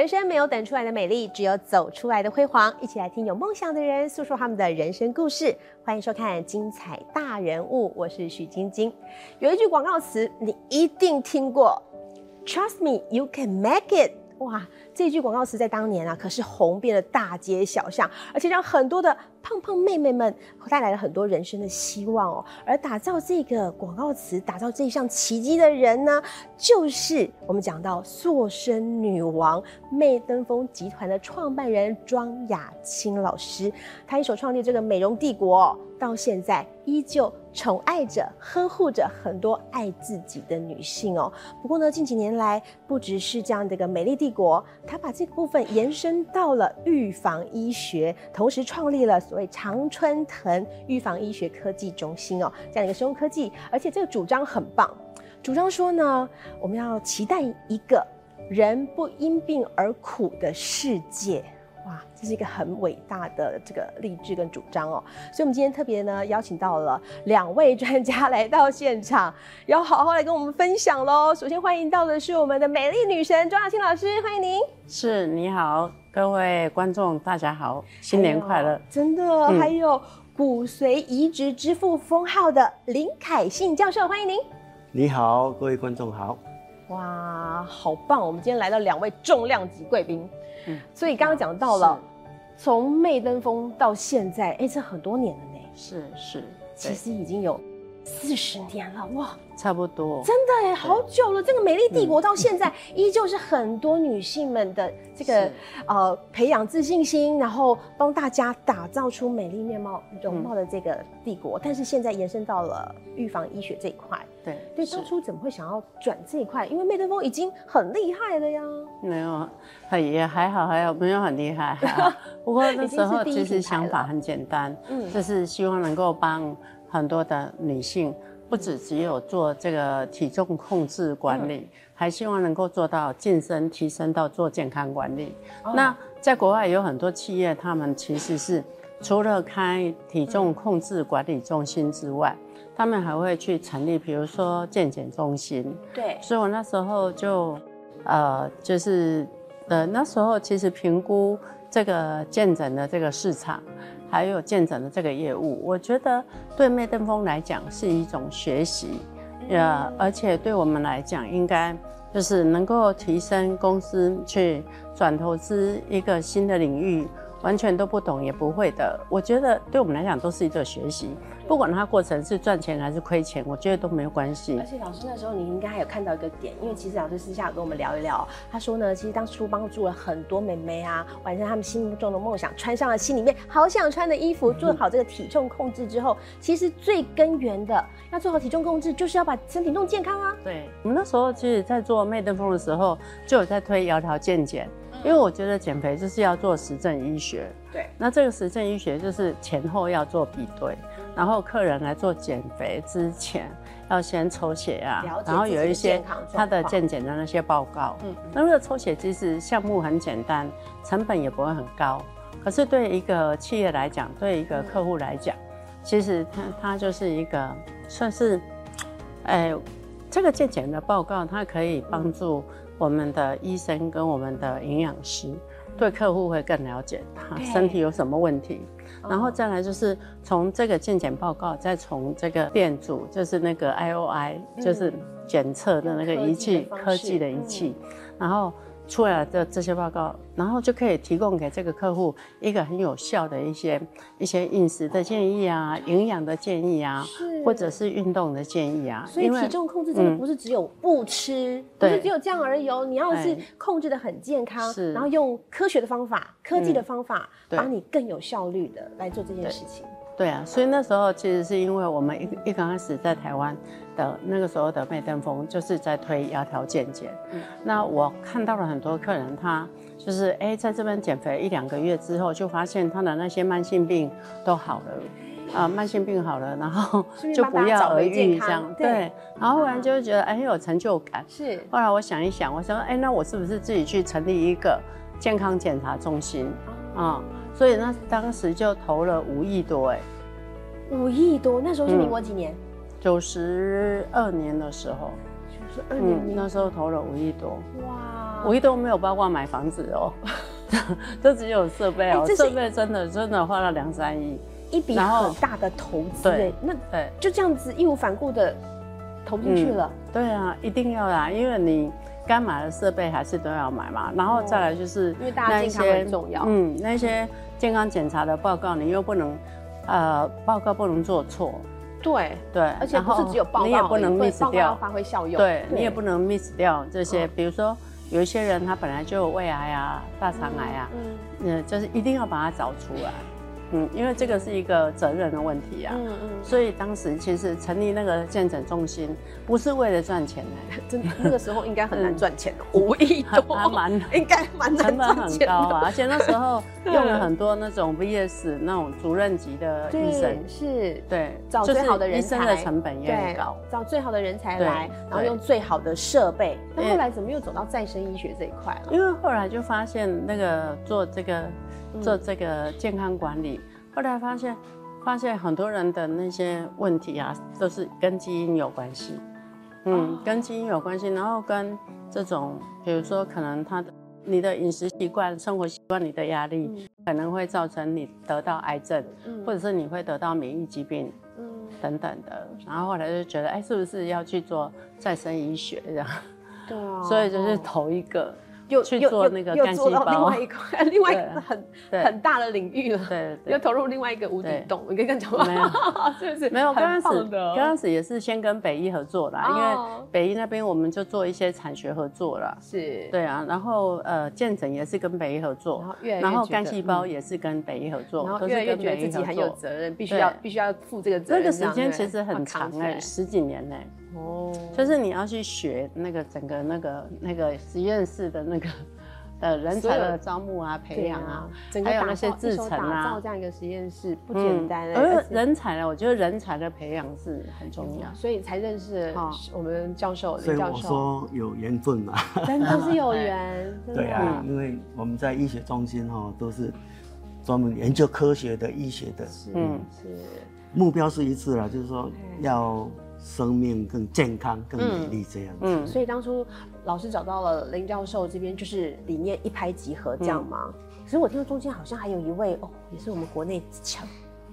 人生没有等出来的美丽，只有走出来的辉煌。一起来听有梦想的人诉说他们的人生故事。欢迎收看《精彩大人物》，我是许晶晶。有一句广告词，你一定听过：“Trust me, you can make it。”哇，这句广告词在当年啊，可是红遍了大街小巷，而且让很多的胖胖妹妹们带来了很多人生的希望哦。而打造这个广告词、打造这一项奇迹的人呢，就是我们讲到塑身女王媚登峰集团的创办人庄雅青老师。她一手创立这个美容帝国，到现在依旧宠爱着、呵护着很多爱自己的女性哦。不过呢，近几年来，不只是这样的一个美丽帝国，他把这个部分延伸到了预防医学，同时创立了所谓常春藤预防医学科技中心哦，这样一个生物科技，而且这个主张很棒，主张说呢，我们要期待一个人不因病而苦的世界。哇，这是一个很伟大的这个励志跟主张哦，所以我们今天特别呢邀请到了两位专家来到现场，要好好来跟我们分享喽。首先欢迎到的是我们的美丽女神庄雅青老师，欢迎您。是，你好，各位观众，大家好，新年快乐！真的，还有骨髓移植之父封号的林凯信教授，欢迎您。你好，各位观众好。哇，好棒！我们今天来到两位重量级贵宾。所以刚刚讲到了，从媚登峰到现在，哎，这很多年了呢。是是，其实已经有四十年了，哇，差不多。真的哎，好久了。这个美丽帝国到现在 依旧是很多女性们的这个呃培养自信心，然后帮大家打造出美丽面貌容貌的这个帝国。但是现在延伸到了预防医学这一块。对对，当初怎么会想要转这一块？因为麦登峰已经很厉害了呀。没有，也还好，还好，没有很厉害。不过那时候其实想法很简单，嗯，就是希望能够帮很多的女性，不止只有做这个体重控制管理，还希望能够做到晋升、提升到做健康管理。那在国外有很多企业，他们其实是除了开体重控制管理中心之外。他们还会去成立，比如说健检中心。对，所以我那时候就，呃，就是，呃，那时候其实评估这个健诊的这个市场，还有建展的这个业务，我觉得对麦登峰来讲是一种学习，呃，而且对我们来讲，应该就是能够提升公司去转投资一个新的领域。完全都不懂也不会的，我觉得对我们来讲都是一个学习，不管它过程是赚钱还是亏钱，我觉得都没有关系。而且老师那时候你应该还有看到一个点，因为其实老师私下有跟我们聊一聊，他说呢，其实当初帮助了很多美眉啊，完成他们心目中的梦想，穿上了心里面好想穿的衣服，做好这个体重控制之后，其实最根源的要做好体重控制，就是要把身体弄健康啊。对，我们那时候其实，在做麦登峰的时候，就有在推窈窕健检。因为我觉得减肥就是要做实证医学，对，那这个实证医学就是前后要做比对，然后客人来做减肥之前要先抽血啊，然后有一些他的健检的那些报告，嗯，那个抽血其实项目很简单，成本也不会很高，可是对一个企业来讲，对一个客户来讲，其实他他就是一个算是，哎，这个健检的报告它可以帮助。我们的医生跟我们的营养师对客户会更了解他身体有什么问题，然后再来就是从这个健检报告，再从这个电阻，就是那个 I O I，就是检测的那个仪器，科技的仪器，然后。出来的这些报告，然后就可以提供给这个客户一个很有效的一些一些饮食的建议啊，营养的建议啊，或者是运动的建议啊。所以体重控制真的不是只有不吃，不是只有这样而已哦。你要是控制的很健康，然后用科学的方法、科技的方法，帮你更有效率的来做这件事情。对啊，所以那时候其实是因为我们一一刚开始在台湾的那个时候的麦登峰，就是在推窈窕健检。嗯，那我看到了很多客人，他就是哎，在这边减肥一两个月之后，就发现他的那些慢性病都好了，啊，慢性病好了，然后 就不药而愈这样。对，然后忽然就会觉得哎，很有成就感。是。后来我想一想，我说哎，那我是不是自己去成立一个健康检查中心啊？所以那当时就投了五亿多哎，五亿多，那时候是民国几年？九十二年的时候，九十二零零，那时候投了五亿多，哇，五亿多没有包括买房子哦，就只有设备哦，设备真的真的花了两三亿，一笔很大的投资，对，那对，就这样子义无反顾的投进去了，对啊，一定要啦，因为你。该买的设备还是都要买嘛，然后再来就是因为大家健康很重要，嗯，那些健康检查的报告你又不能，呃，报告不能做错，对。对，而且不是只有报告，你也不能 miss 掉，发挥效用，对你也不能 miss 掉这些，比如说有一些人他本来就有胃癌啊、大肠癌啊，嗯，就是一定要把它找出来。嗯，因为这个是一个责任的问题啊，嗯嗯，所以当时其实成立那个健诊中心不是为了赚钱的，真的那个时候应该很难赚钱的，五亿多，还蛮 应该蛮难赚钱的，而且那时候用了很多那种 VS 那种主任级的医生，是，对，找最好的人才，医生的成本也很高，找最好的人才来，然后用最好的设备，那后来怎么又走到再生医学这一块了？因为后来就发现那个做这个。做这个健康管理，后来发现，发现很多人的那些问题啊，都是跟基因有关系。嗯，跟基因有关系，然后跟这种，比如说可能他的你的饮食习惯、生活习惯、你的压力，可能会造成你得到癌症，或者是你会得到免疫疾病，嗯，等等的。然后后来就觉得，哎，是不是要去做再生医学这样？对啊。所以就是头一个。又去做那个干细胞，另外一块，另外一个很很大的领域了。对对，又投入另外一个无底洞。你可以跟讲吗？没有，是不是？没有。刚开始，刚开始也是先跟北医合作啦，因为北医那边我们就做一些产学合作啦。是。对啊，然后呃，健诊也是跟北医合作，然后干细胞也是跟北医合作，然后越来越觉得自己很有责任，必须要必须要负这个责任。那个时间其实很长哎，十几年呢。哦。就是你要去学那个整个那个那个实验室的那个。呃，人才的招募啊，培养啊，还有那些制成啊，打造这样一个实验室不简单。而人才呢，我觉得人才的培养是很重要，所以才认识我们教授林教授。所以我说有缘分嘛，真的是有缘。对啊，因为我们在医学中心哈，都是专门研究科学的医学的，嗯，是目标是一致了，就是说要。生命更健康、更美丽这样子。嗯，所以当初老师找到了林教授这边，就是理念一拍即合，这样吗？可是我听说中间好像还有一位哦，也是我们国内翘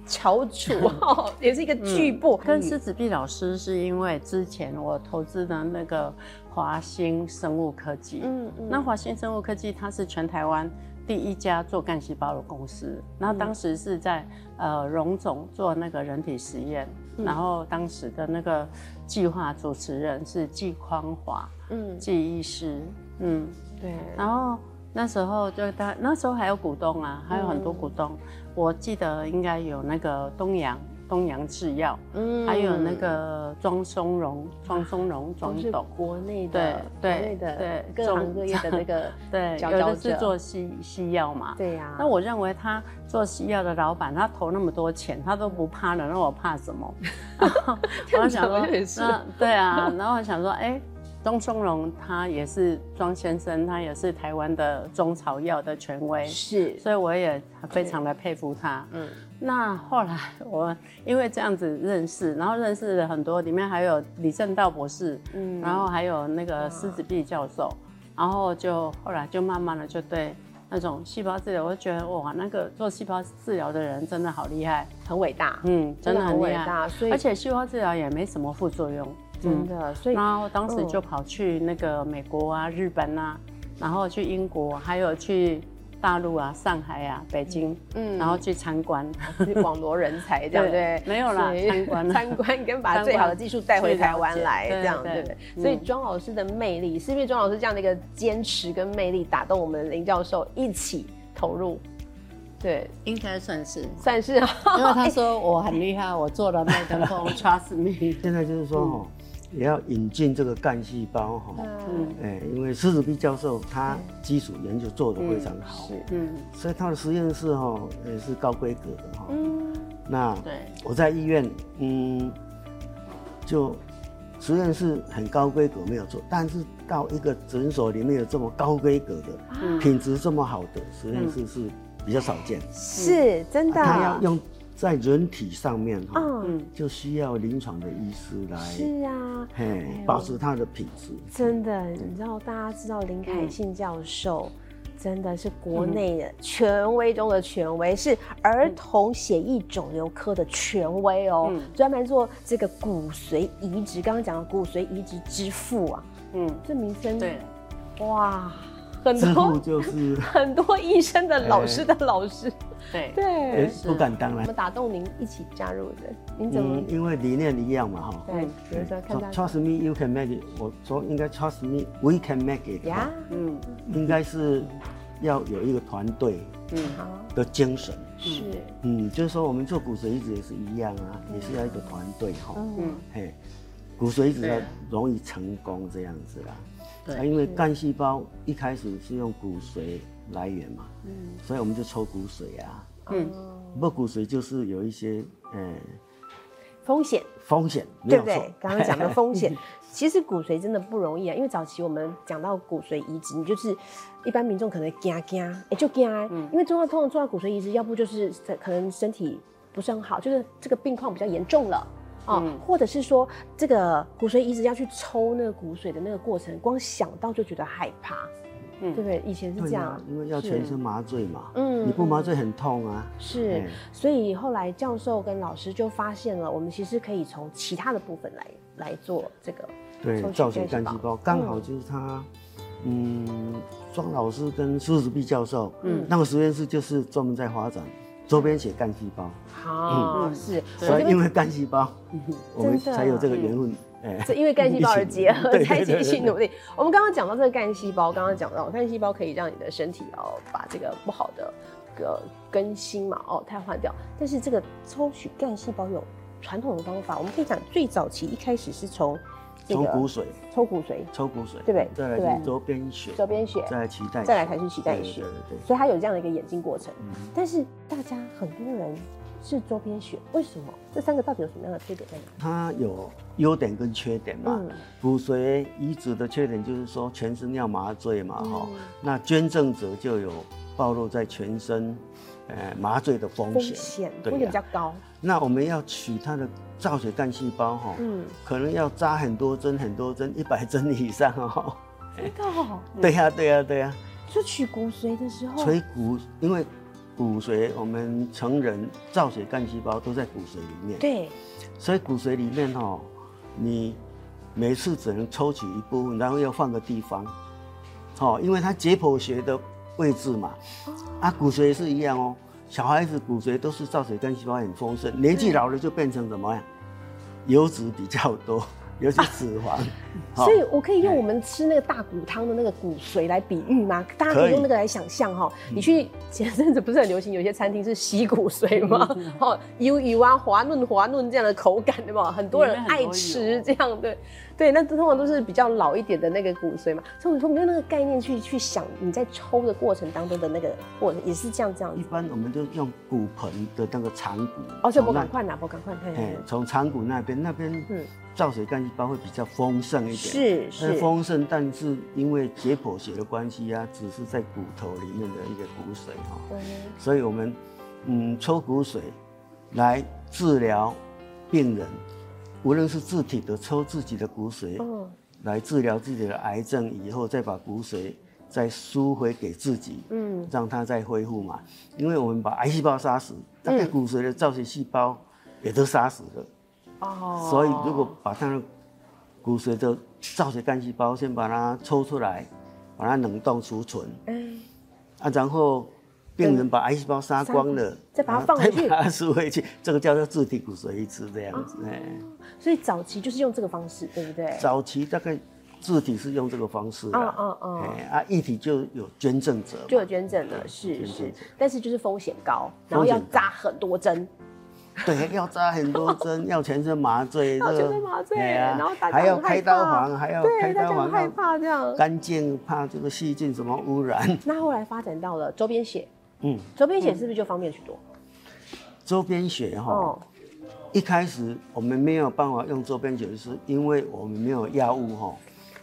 翘楚 哦，也是一个巨擘。跟施子碧老师是因为之前我投资的那个华兴生物科技，嗯嗯，那华兴生物科技它是全台湾。第一家做干细胞的公司，然后当时是在呃荣总做那个人体实验，然后当时的那个计划主持人是季匡华，嗯，记忆师，嗯，对，然后那时候就他那时候还有股东啊，还有很多股东，我记得应该有那个东阳。东洋制药，嗯，还有那个庄松荣，庄松荣，庄董，国内的，对对的，对各行各业的那个，对，有的是做西西药嘛，对呀。那我认为他做西药的老板，他投那么多钱，他都不怕了，那我怕什么？我想说，那对啊，然后我想说，哎，庄松荣他也是庄先生，他也是台湾的中草药的权威，是，所以我也非常的佩服他，嗯。那后来我因为这样子认识，然后认识了很多，里面还有李正道博士，嗯，然后还有那个狮子壁教授，然后就后来就慢慢的就对那种细胞治疗，我就觉得哇，那个做细胞治疗的人真的好厉害，很伟大，嗯，真的很伟大，所以而且细胞治疗也没什么副作用，真的，所以然后当时就跑去那个美国啊、日本啊，然后去英国，还有去。大陆啊，上海啊，北京，嗯，然后去参观，去网罗人才，这样对？没有啦，参观，参观跟把最好的技术带回台湾来，这样对不对？所以庄老师的魅力，是因为庄老师这样的一个坚持跟魅力打动我们林教授一起投入，对，应该算是，算是，因为他说我很厉害，我做了麦克风，trust me。现在就是说哈。也要引进这个干细胞哈，嗯，哎，因为施子碧教授他基础研究做得非常好，是，嗯，所以他的实验室哈也是高规格的哈，嗯，那对，我在医院，嗯，就实验室很高规格没有做，但是到一个诊所里面有这么高规格的，品质这么好的实验室是比较少见，是真的，他要用。在人体上面哈，嗯，就需要临床的医师来，是啊，嘿，保持它的品质。真的，你知道大家知道林凯信教授。真的是国内的权威中的权威，是儿童血液肿瘤科的权威哦，专门做这个骨髓移植。刚刚讲的骨髓移植之父啊，嗯，这名声对，哇，很多就是 很多医生的老师的老师，对。对，不敢当然。怎么打动您一起加入的？您怎么？因为理念一样嘛，哈。对，比如说看到 Trust me, you can make it。我说应该 Trust me, we can make it。呀，嗯，应该是。要有一个团队，嗯，的精神。是，嗯，就是说我们做骨髓移植也是一样啊，也是要一个团队哈，嗯，嘿，骨髓移植要容易成功这样子啦，对，因为干细胞一开始是用骨髓来源嘛，嗯，所以我们就抽骨髓啊，嗯，不过骨髓就是有一些，呃，风险，风险，对不对？刚刚讲的风险。其实骨髓真的不容易啊，因为早期我们讲到骨髓移植，你就是一般民众可能惊惊，哎就惊，嗯，因为重要通常做到骨髓移植，要不就是可能身体不是很好，就是这个病况比较严重了，哦，或者是说这个骨髓移植要去抽那个骨髓的那个过程，光想到就觉得害怕，嗯，对不对？以前是这样，因为要全身麻醉嘛，嗯，你不麻醉很痛啊，是，所以后来教授跟老师就发现了，我们其实可以从其他的部分来。来做这个对造血干细胞，刚好就是他，嗯，庄老师跟苏子碧教授，嗯，那个实验室就是专门在发展周边血干细胞。好，是，所以因为干细胞，我们才有这个缘分，哎，是因为干细胞而结合，在一起一起努力。我们刚刚讲到这个干细胞，刚刚讲到干细胞可以让你的身体哦，把这个不好的个更新嘛，哦，汰换掉。但是这个抽取干细胞有。传统的方法，我们可以讲最早期一开始是从抽骨髓，抽骨髓，抽骨髓，对不对？再来是周边血，周边血，再来脐带，再来才是脐带血，对对对。所以它有这样的一个演进过程。但是大家很多人是周边血，为什么？这三个到底有什么样的缺点在哪？它有优点跟缺点嘛。骨髓移植的缺点就是说全身要麻醉嘛，哈。那捐赠者就有暴露在全身。呃，麻醉的风险，风险比较高。那我们要取它的造血干细胞哈，嗯，可能要扎很多针，很多针，一百针以上哦。真的？对呀，对呀，对呀。就取骨髓的时候，取骨，因为骨髓我们成人造血干细胞都在骨髓里面。对。所以骨髓里面哈，你每次只能抽取一部分，然后要换个地方，哦，因为它解剖学的。位置嘛，啊，骨髓也是一样哦。小孩子骨髓都是造血干细胞很丰盛，年纪老了就变成怎么样？油脂比较多。尤其脂肪，所以我可以用我们吃那个大骨汤的那个骨髓来比喻吗？大家可以用那个来想象哈。你去 前阵子不是很流行，有些餐厅是吸骨髓吗？哦，油油啊，滑嫩滑嫩这样的口感对吧？很多人爱吃这样的，对，那通常都是比较老一点的那个骨髓嘛。所以我说没有那个概念去去想你在抽的过程当中的那个过程也是这样这样。一般我们就用骨盆的那个长骨，哦，就不赶快拿，不赶快看。哎，从长骨那边那边，嗯。造血干细胞会比较丰盛一点，是是丰盛，但是因为解剖学的关系啊，只是在骨头里面的一个骨髓哈，所以我们嗯抽骨髓来治疗病人，无论是自体的抽自己的骨髓，来治疗自己的癌症以后，再把骨髓再输回给自己，嗯，让它再恢复嘛，因为我们把癌细胞杀死，大概骨髓的造血细胞也都杀死了。哦，所以如果把它的骨髓的造血干细胞先把它抽出来，把它冷冻储存，嗯，啊，然后病人把癌细胞杀光了，再把它放回去，把它输回去，这个叫做自体骨髓移植这样子，哎，所以早期就是用这个方式，对不对？早期大概自体是用这个方式，嗯嗯嗯，啊，异体就有捐赠者，就有捐赠的，是是，但是就是风险高，然后要扎很多针。对，要扎很多针，要全身麻醉，要全身麻醉，然后还要开刀房，还要开刀房，害怕这样，干净，怕这个细菌什么污染。那后来发展到了周边血，嗯，周边血是不是就方便许多？周边血哈，一开始我们没有办法用周边血，是因为我们没有药物哈，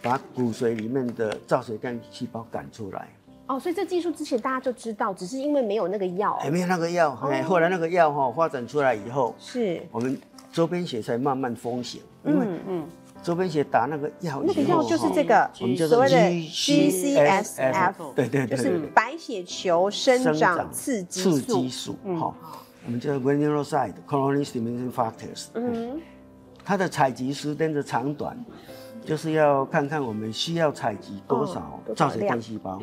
把骨髓里面的造血干细胞赶出来。哦，所以这技术之前大家就知道，只是因为没有那个药，没有那个药，哎，后来那个药哈发展出来以后，是。我们周边血才慢慢风行，因为嗯，周边血打那个药，那个药就是这个我们叫做 GCSF，对对对，就是白血球生长刺激素，好，我们叫 Granulocyte Colony Stimulating Factors，嗯，它的采集时间的长短。就是要看看我们需要采集多少造血干细胞。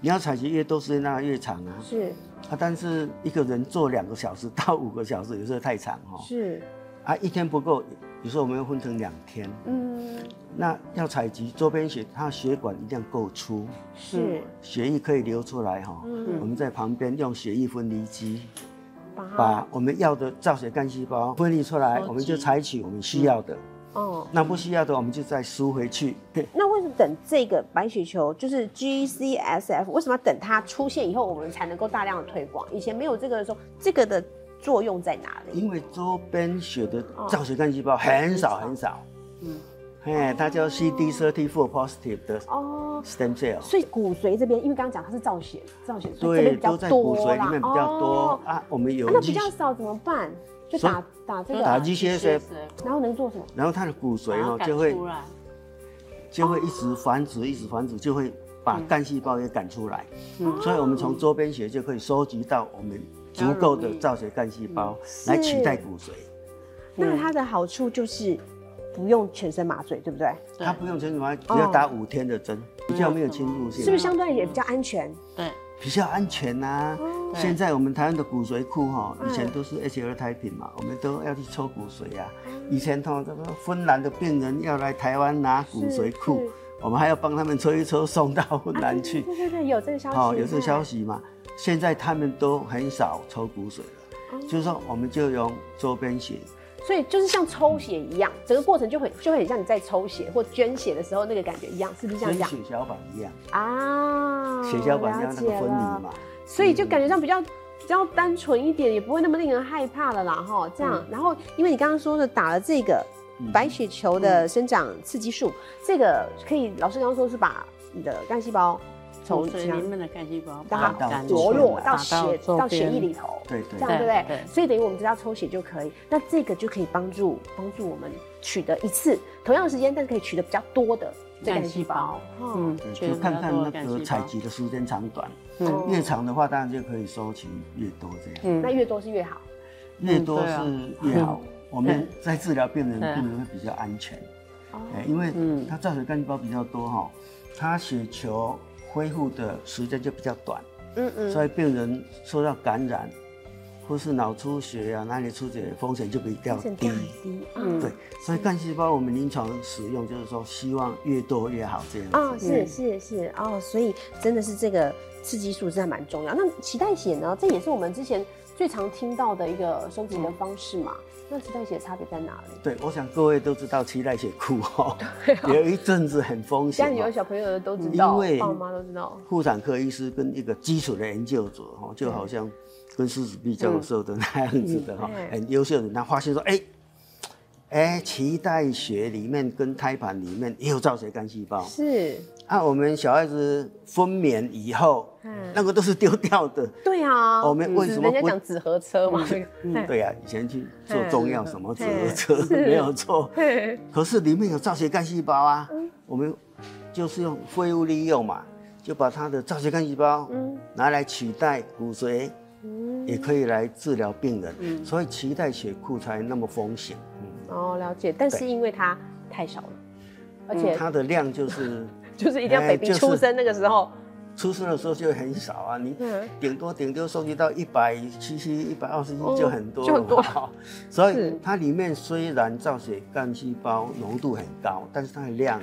你要采集越多时间，那越长啊。是。啊，但是一个人做两个小时到五个小时，有时候太长哈。是。啊，一天不够，有时候我们要分成两天。嗯。那要采集周边血，它血管一定要够粗。是。血液可以流出来哈。嗯。我们在旁边用血液分离机，把我们要的造血干细胞分离出来，我们就采取我们需要的。哦，那不需要的，我们就再输回去。那为什么等这个白血球就是 GCSF，为什么要等它出现以后，我们才能够大量的推广？以前没有这个的时候，这个的作用在哪里？因为周边血的造血干细胞很少很少。嗯，哎，它叫 CD34 positive 的哦 stem cell。所以骨髓这边，因为刚刚讲它是造血，造血对，都在骨髓里面比较多啊。我们有那比较少怎么办？就打打这个打 GCSF，然后能做什么？然后它的骨髓哦就会就会一直繁殖，一直繁殖，就会把干细胞也赶出来。嗯，所以我们从周边血就可以收集到我们足够的造血干细胞来取代骨髓。那它的好处就是不用全身麻醉，对不对？它不用全身麻醉，只要打五天的针，比较没有侵入性，是不是相对也比较安全？对。比较安全呐。现在我们台湾的骨髓库哈，以前都是 H L 胎品嘛，我们都要去抽骨髓啊。以前通这个芬兰的病人要来台湾拿骨髓库，我们还要帮他们抽一抽送到芬兰去。对对对，有这个消息。好，有这个消息嘛？现在他们都很少抽骨髓了，就是说我们就用周边血。所以就是像抽血一样，整个过程就很就会很像你在抽血或捐血的时候那个感觉一样，是不是这样讲？血小板一样啊，血小板一样那个分离嘛，所以就感觉上比较比较单纯一点，也不会那么令人害怕了啦哈。这样，然后因为你刚刚说的打了这个白血球的生长刺激素，这个可以老师刚刚说是把你的干细胞。从水里面的干细胞，让它活络到血到血液里头，对对，这样对不对？所以等于我们只要抽血就可以。那这个就可以帮助帮助我们取得一次同样的时间，但是可以取得比较多的干细胞。嗯，就看看那个采集的时间长短。嗯，越长的话，当然就可以收取越多这样。嗯，那越多是越好。越多是越好。我们在治疗病人，病人会比较安全。哦，因为它造血干细胞比较多哈，它血球。恢复的时间就比较短，嗯嗯，所以病人受到感染或是脑出血啊、哪里出血风险就比较低。低，嗯，对，所以干细胞我们临床使用就是说希望越多越好这样。哦，是是是哦，所以真的是这个刺激素真的蛮重要。那脐带血呢？这也是我们之前最常听到的一个收集的方式嘛。那脐带血差别在哪里？对，我想各位都知道脐带血库哈，有一阵子很风险。家里有小朋友的都知道，因为爸妈都知道。妇产科医师跟一个基础的研究者哈，就好像跟狮子碧教授的那样子的哈，很优秀的人，他发现说，哎。哎，脐带血里面跟胎盘里面也有造血干细胞。是啊，我们小孩子分娩以后，那个都是丢掉的。对啊，我们为什么？人家讲纸盒车嘛。对啊，以前去做中药什么纸盒车 没有错。可是里面有造血干细胞啊，我们就是用废物利用嘛，就把它的造血干细胞拿来取代骨髓，也可以来治疗病人。所以脐带血库才那么风险。哦，了解，但是因为它太少了，而且它的量就是 就是一定要 baby 出生那个时候，出生的时候就很少啊，你顶多顶多收集到一百七七、一百二十一就很多，就很多。所以它里面虽然造血干细胞浓度很高，但是它的量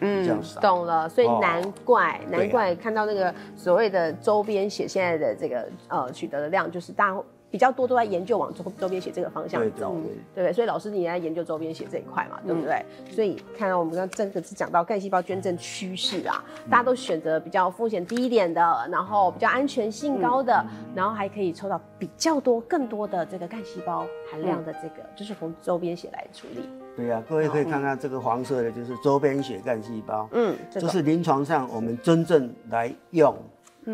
比较少。懂了，所以难怪难怪看到那个所谓的周边血现在的这个呃取得的量就是大。比较多都在研究往周周边血这个方向走，对不对？所以老师你也在研究周边血这一块嘛，对不对？所以看到我们刚真的是讲到干细胞捐赠趋势啊，大家都选择比较风险低一点的，然后比较安全性高的，然后还可以抽到比较多更多的这个干细胞含量的这个，就是从周边血来处理。对呀，各位可以看看这个黄色的，就是周边血干细胞，嗯，这是临床上我们真正来用。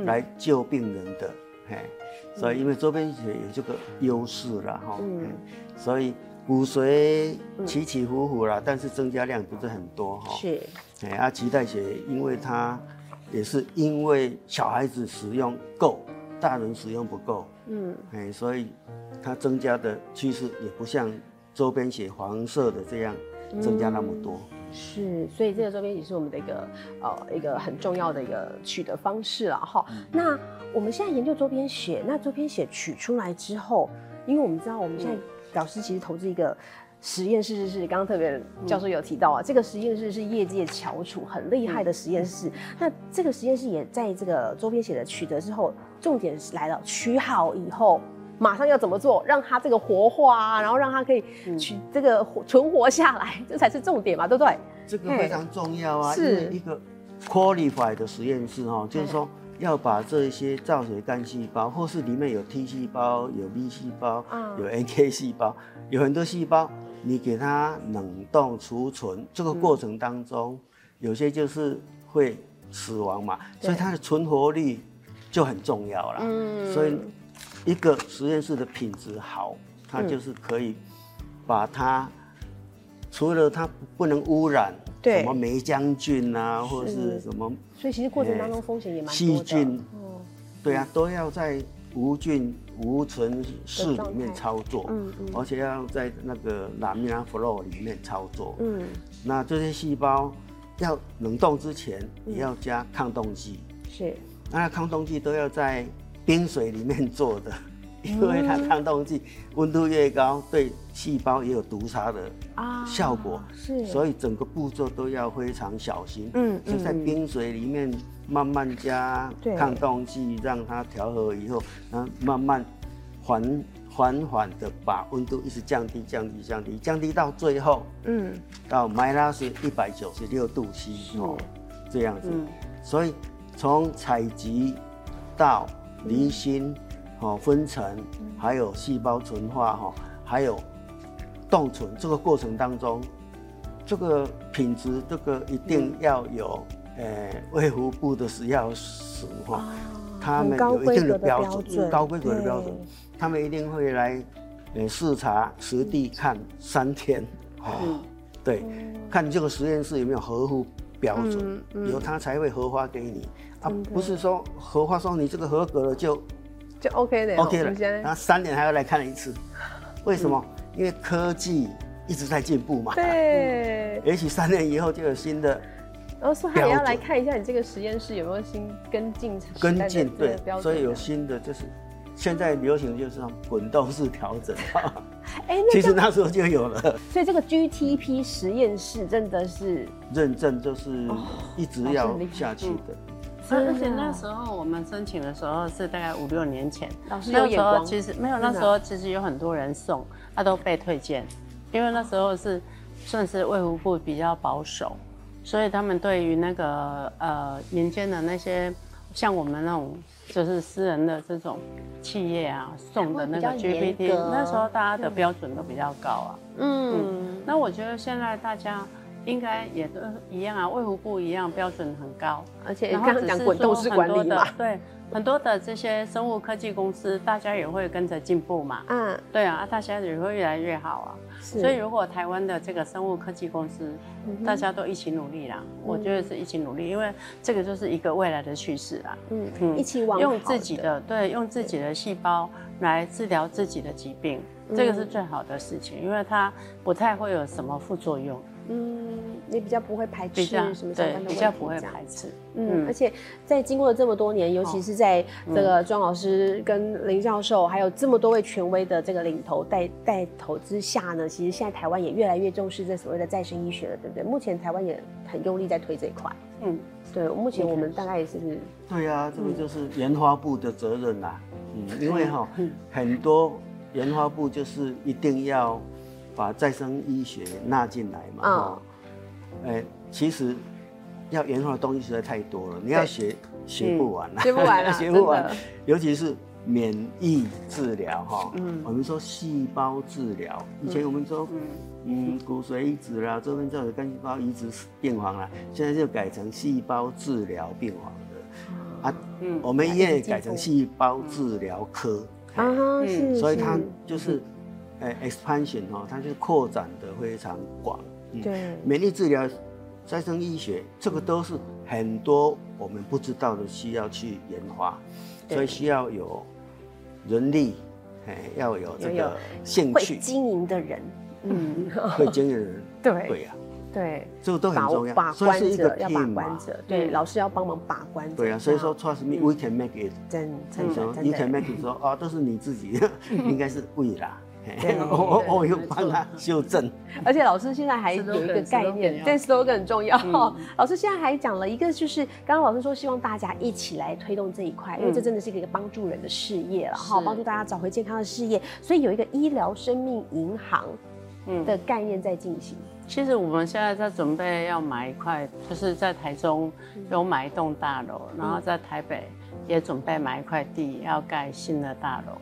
来救病人的，嘿，所以因为周边血有这个优势了哈，所以骨髓起起伏伏啦，但是增加量不是很多哈，是，哎，啊脐带血因为它也是因为小孩子使用够，大人使用不够，嗯，哎，所以它增加的趋势也不像周边血黄色的这样增加那么多。是，所以这个周边也是我们的一个呃一个很重要的一个取得方式了哈。那我们现在研究周边血，那周边血取出来之后，因为我们知道我们现在老师其实投资一个实验室，是刚刚特别教授有提到啊，这个实验室是业界翘楚很厉害的实验室。那这个实验室也在这个周边血的取得之后，重点是来了，取好以后。马上要怎么做，让它这个活化，然后让它可以去这个存活下来，这才是重点嘛，对不对？这个非常重要啊，是。一个 qualified 的实验室哈，就是说要把这些造血干细胞，或是里面有 T 细胞、有 B 细胞、有 NK 细胞，有很多细胞，你给它冷冻储存，这个过程当中，有些就是会死亡嘛，所以它的存活率就很重要了。嗯，所以。一个实验室的品质好，它就是可以把它除了它不能污染，对。什么霉浆菌啊，或者是什么，所以其实过程当中风险也蛮多的。细菌，对啊，都要在无菌无尘室里面操作，嗯嗯，而且要在那个 laminar flow 里面操作，嗯，那这些细胞要冷冻之前也要加抗冻剂，是，那抗冻剂都要在。冰水里面做的，因为它抗冻剂温度越高，对细胞也有毒杀的效果，是，所以整个步骤都要非常小心。嗯，就在冰水里面慢慢加抗冻剂，让它调和以后，然后慢慢缓缓缓的把温度一直降低、降低、降低，降低到最后，嗯，到 minus 一百九十六度 C 哦，这样子。所以从采集到离心，哦，分层，还有细胞纯化，哈，还有冻存，这个过程当中，这个品质，这个一定要有，呃，卫福部的食药署，哈，他们有一定的标准，高规格的标准，他们一定会来，呃，视察实地看三天，哦，对，看你这个实验室有没有合乎标准，有他才会核发给你。啊，不是说合化说你这个合格了就就 OK 的，OK 了，然后三年还要来看一次，为什么？因为科技一直在进步嘛。对。也许三年以后就有新的。然后说还要来看一下你这个实验室有没有新跟进。跟进对，所以有新的就是现在流行就是滚动式调整。哎，其实那时候就有了。所以这个 GTP 实验室真的是认证，就是一直要下去的。而且那时候我们申请的时候是大概五六年前，那时候其实没有，那时候其实有很多人送，他都被推荐，因为那时候是算是卫福部比较保守，所以他们对于那个呃民间的那些像我们那种就是私人的这种企业啊送的那个 GPT，那时候大家的标准都比较高啊。嗯，那我觉得现在大家。应该也都一样啊，卫福部一样标准很高，而且刚刚讲滚动式管理嘛，对，很多的这些生物科技公司，大家也会跟着进步嘛，嗯，对啊，大家也会越来越好啊，所以如果台湾的这个生物科技公司，大家都一起努力啦，我觉得是一起努力，因为这个就是一个未来的趋势啦，嗯嗯，一起往用自己的对，用自己的细胞来治疗自己的疾病，这个是最好的事情，因为它不太会有什么副作用。嗯，你比较不会排斥什么相关的问题，比较不会排斥。嗯，而且在经过了这么多年，尤其是在这个庄老师跟林教授，还有这么多位权威的这个领头带带头之下呢，其实现在台湾也越来越重视这所谓的再生医学了，对不对？目前台湾也很用力在推这一块。嗯，对，目前我们大概也是。对啊，这个就是研发部的责任啦。嗯，因为哈，很多研发部就是一定要。把再生医学纳进来嘛？哦，哎，其实要研发的东西实在太多了，你要学 学不完，学不完，学不完。尤其是免疫治疗哈，嗯，我们说细胞治疗，以前我们说，嗯，骨髓移植啦，周边造血干细胞移植病房啦，现在就改成细胞治疗病房的。啊，嗯，我们医院改成细胞治疗科。啊，是，所以它就是呃 expansion 哈，它就扩展的非常广。嗯对，免疫治疗、再生医学，这个都是很多我们不知道的，需要去研发，所以需要有人力，哎，要有这个兴趣、经营的人。嗯，会经营的人，对对呀，对，这个都很重要，把关者要把关者，对，老师要帮忙把关。对啊，所以说 trust me，we can make it。真真的，你 can make it 说啊，都是你自己，应该是为啦。我我我又帮他修正。而且老师现在还有一个概念，但 slogan 很重要。老师现在还讲了一个，就是刚刚老师说希望大家一起来推动这一块，因为这真的是一个帮助人的事业了哈，帮助大家找回健康的事业，所以有一个医疗生命银行。的概念在进行。其实我们现在在准备要买一块，就是在台中有买一栋大楼，然后在台北也准备买一块地，要盖新的大楼，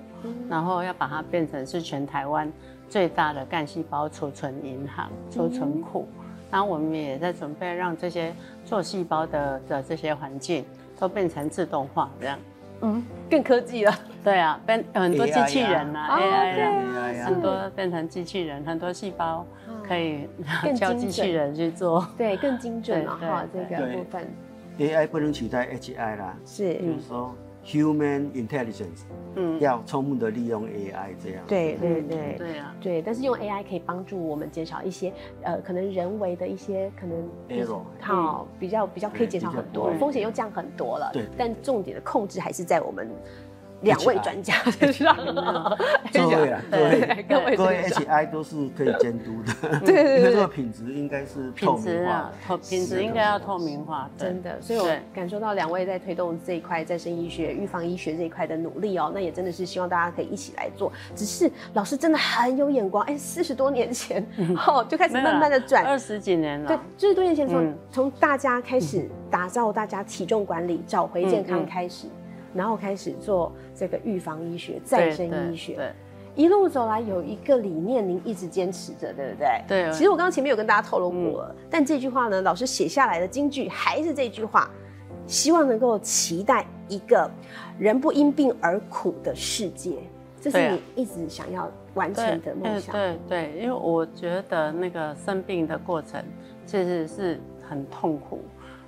然后要把它变成是全台湾最大的干细胞储存银行、储存库。然后我们也在准备让这些做细胞的的这些环境都变成自动化，这样。嗯，更科技了。对啊，变很多机器人啊，AI 很多变成机器人，很多细胞可以 叫机器人去做。对，更精准了哈，这个部分。AI 不能取代 HI 啦，是，就是说。Human intelligence，嗯，要充分的利用 AI 这样。对对对对啊，对。但是用 AI 可以帮助我们减少一些呃，可能人为的一些可能 error，好，比较比较可以减少很多，风险又降很多了。对。但重点的控制还是在我们。两位专家身上，各位啊，对，各位各位 HI 都是可以监督的，对 对对，这个品质应该是透明化，品质应该要透明化，真的。所以我感受到两位在推动这一块再生医学、预防医学这一块的努力哦，那也真的是希望大家可以一起来做。只是老师真的很有眼光，哎，四十多年前 哦就开始慢慢的转，二十几年了，对，四十多年前从从大家开始打造大家体重管理、找回健康开始。然后开始做这个预防医学、再生医学，对，一路走来有一个理念，您一直坚持着，对不对？对。其实我刚刚前面有跟大家透露过了，但这句话呢，老师写下来的金句还是这句话，希望能够期待一个人不因病而苦的世界，这是你一直想要完成的梦想。对对，因为我觉得那个生病的过程其实是很痛苦。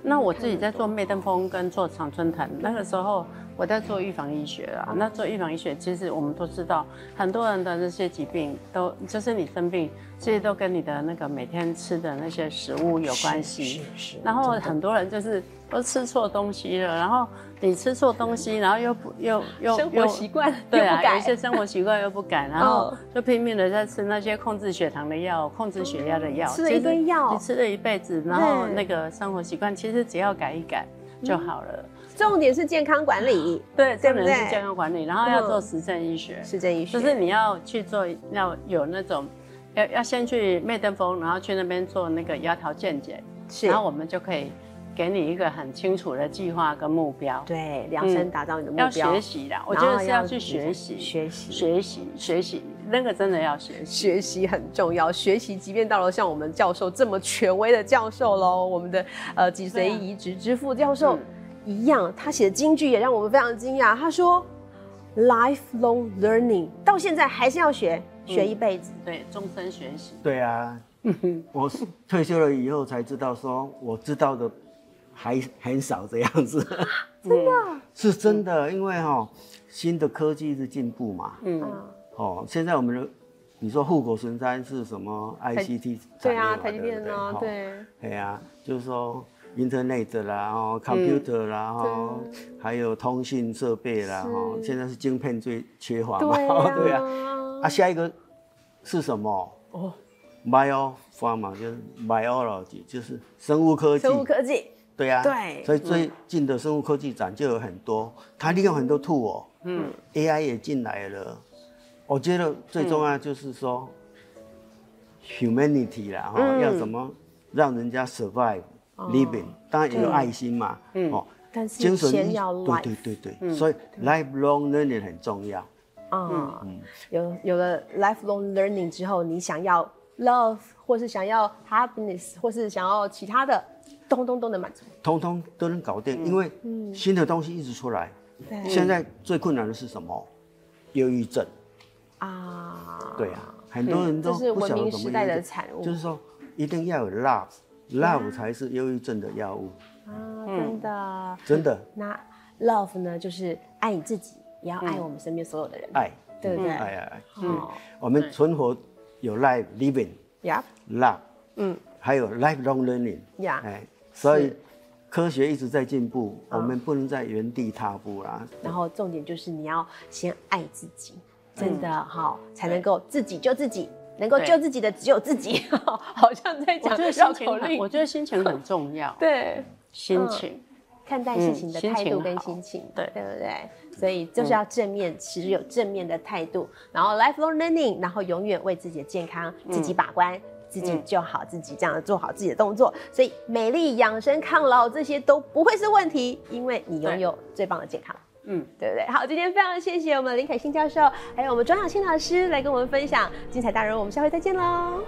那我自己在做媚登峰跟做长春藤，那个时候。我在做预防医学啊，那做预防医学，其实我们都知道，很多人的这些疾病都就是你生病，这些都跟你的那个每天吃的那些食物有关系。是是。然后很多人就是都吃错东西了，然后你吃错东西，然后又不又又生活习惯对啊，有一些生活习惯又不改，然后就拼命的在吃那些控制血糖的药、控制血压的药，吃了一堆药，你吃了一辈子，然后那个生活习惯其实只要改一改就好了。重点是健康管理，对，重点是健康管理，然后要做实证医学，实证医学。就是你要去做，要有那种，要要先去麦登峰，然后去那边做那个牙条健检，是，然后我们就可以给你一个很清楚的计划跟目标，对，量身打造你的目标。要学习的，我觉得是要去学习，学习，学习，学习，那个真的要学习，学习很重要。学习，即便到了像我们教授这么权威的教授喽，我们的呃脊髓移植之父教授。一样，他写的京剧也让我们非常惊讶。他说：“lifelong learning，到现在还是要学，学一辈子，对，终身学习。”对啊，我退休了以后才知道，说我知道的还很少这样子。真的？是真的，因为哈，新的科技是进步嘛。嗯。哦，现在我们的，你说护国神山是什么？ICT 对啊，台积电啊，对。对啊，就是说。Internet 啦，哦，computer 啦，哈，还有通信设备啦，哈，现在是晶片最缺乏嘛，对啊，啊，下一个是什么？哦，Biopharma 就是 Biology，就是生物科技。生物科技。对啊。对。所以最近的生物科技展就有很多，它利用很多 tool，嗯，AI 也进来了。我觉得最重要就是说，humanity 啦，哈，要怎么让人家 survive。Living 当然也有爱心嘛，哦，但是先要 life，对对对对，所以 lifelong learning 很重要。嗯，有有了 lifelong learning 之后，你想要 love，或是想要 happiness，或是想要其他的，通通都能满足，通通都能搞定，因为新的东西一直出来。现在最困难的是什么？忧郁症。啊，对啊，很多人都不晓得怎么的产物，就是说一定要有 love，love 才是忧郁症的药物。啊，真的，真的。那 love 呢，就是爱你自己，也要爱我们身边所有的人，爱，对不对？爱爱爱。嗯，我们存活有 life living，yeah，love，嗯，还有 lifelong learning，yeah，哎，所以。科学一直在进步，我们不能在原地踏步啦。然后重点就是你要先爱自己，真的好才能够自己救自己，能够救自己的只有自己。好像在讲绕口令。我觉得心情很重要。对，心情，看待事情的态度跟心情，对对不对？所以就是要正面，其实有正面的态度，然后 lifelong learning，然后永远为自己的健康自己把关。自己就好，自己这样做好自己的动作，所以美丽养生、抗老这些都不会是问题，因为你拥有最棒的健康，嗯，对不对？好，今天非常谢谢我们林凯欣教授，还有我们庄小新老师来跟我们分享精彩大人，我们下回再见喽。